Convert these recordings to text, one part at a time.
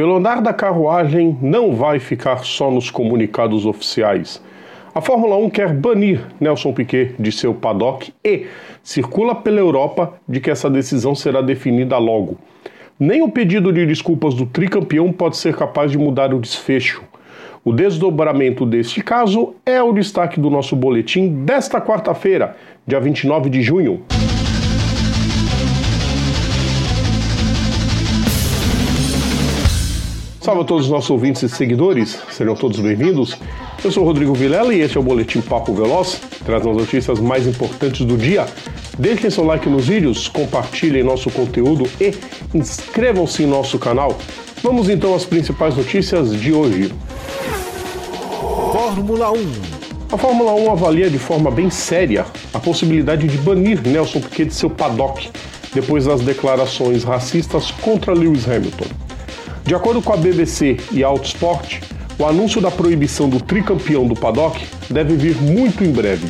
Pelo andar da carruagem, não vai ficar só nos comunicados oficiais. A Fórmula 1 quer banir Nelson Piquet de seu paddock e circula pela Europa de que essa decisão será definida logo. Nem o pedido de desculpas do tricampeão pode ser capaz de mudar o desfecho. O desdobramento deste caso é o destaque do nosso boletim desta quarta-feira, dia 29 de junho. Salve a todos os nossos ouvintes e seguidores, sejam todos bem-vindos. Eu sou Rodrigo Vilela e este é o Boletim Papo Veloz, que traz as notícias mais importantes do dia Deixem seu like nos vídeos, compartilhem nosso conteúdo e inscrevam-se em nosso canal. Vamos então às principais notícias de hoje. Fórmula 1 A Fórmula 1 avalia de forma bem séria a possibilidade de banir Nelson Piquet de seu paddock depois das declarações racistas contra Lewis Hamilton. De acordo com a BBC e a Autosport, o anúncio da proibição do tricampeão do paddock deve vir muito em breve.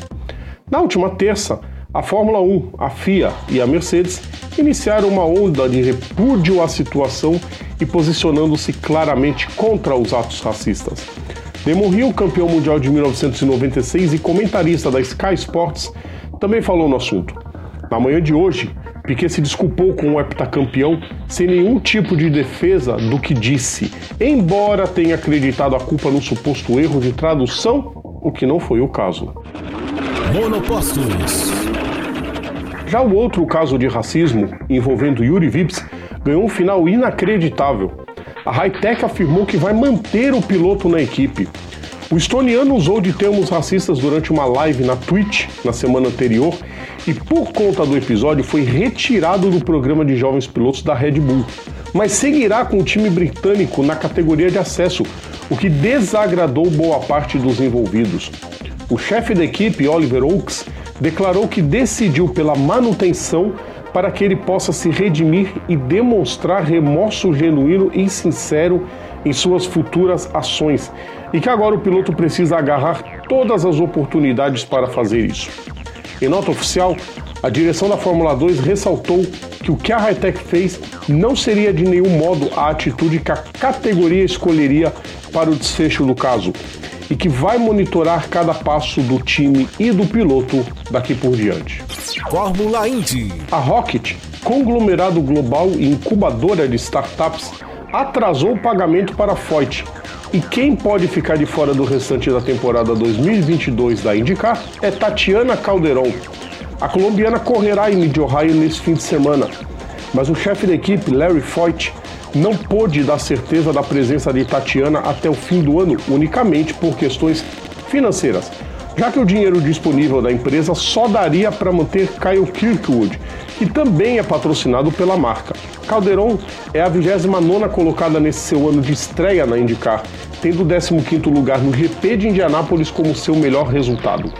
Na última terça, a Fórmula 1, a FIA e a Mercedes iniciaram uma onda de repúdio à situação e posicionando-se claramente contra os atos racistas. Damon Hill, campeão mundial de 1996 e comentarista da Sky Sports, também falou no assunto. Na manhã de hoje, Piquet se desculpou com o heptacampeão sem nenhum tipo de defesa do que disse, embora tenha acreditado a culpa no suposto erro de tradução, o que não foi o caso. Monopostos já o outro caso de racismo, envolvendo Yuri Vips, ganhou um final inacreditável. A Hightech afirmou que vai manter o piloto na equipe. O estoniano usou de termos racistas durante uma live na Twitch na semana anterior e, por conta do episódio, foi retirado do programa de jovens pilotos da Red Bull. Mas seguirá com o time britânico na categoria de acesso, o que desagradou boa parte dos envolvidos. O chefe da equipe, Oliver Oakes, declarou que decidiu pela manutenção para que ele possa se redimir e demonstrar remorso genuíno e sincero em suas futuras ações, e que agora o piloto precisa agarrar todas as oportunidades para fazer isso. Em nota oficial, a direção da Fórmula 2 ressaltou que o que a Hightech fez não seria de nenhum modo a atitude que a categoria escolheria para o desfecho do caso, e que vai monitorar cada passo do time e do piloto daqui por diante. Fórmula Indy. A Rocket, conglomerado global e incubadora de startups, atrasou o pagamento para a Foyt. E quem pode ficar de fora do restante da temporada 2022 da IndyCar é Tatiana Calderon. A colombiana correrá em Mid-Ohio nesse fim de semana, mas o chefe da equipe, Larry Foyt, não pôde dar certeza da presença de Tatiana até o fim do ano unicamente por questões financeiras, já que o dinheiro disponível da empresa só daria para manter Kyle Kirkwood, que também é patrocinado pela marca. Calderon é a 29 colocada nesse seu ano de estreia na IndyCar, tendo o 15º lugar no GP de Indianápolis como seu melhor resultado.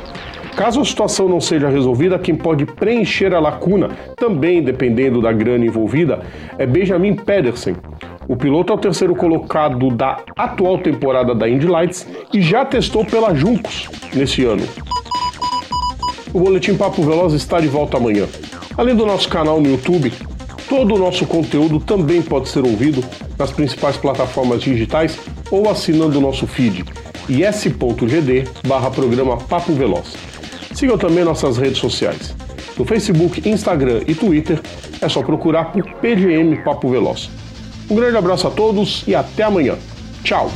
Caso a situação não seja resolvida, quem pode preencher a lacuna, também dependendo da grana envolvida, é Benjamin Pedersen. O piloto é o terceiro colocado da atual temporada da Indy Lights e já testou pela Juncos nesse ano. O Boletim Papo Veloz está de volta amanhã. Além do nosso canal no YouTube, todo o nosso conteúdo também pode ser ouvido nas principais plataformas digitais ou assinando o nosso feed is.gd barra programa Papo Veloz. Sigam também nossas redes sociais. No Facebook, Instagram e Twitter é só procurar por PGM Papo Veloz. Um grande abraço a todos e até amanhã. Tchau!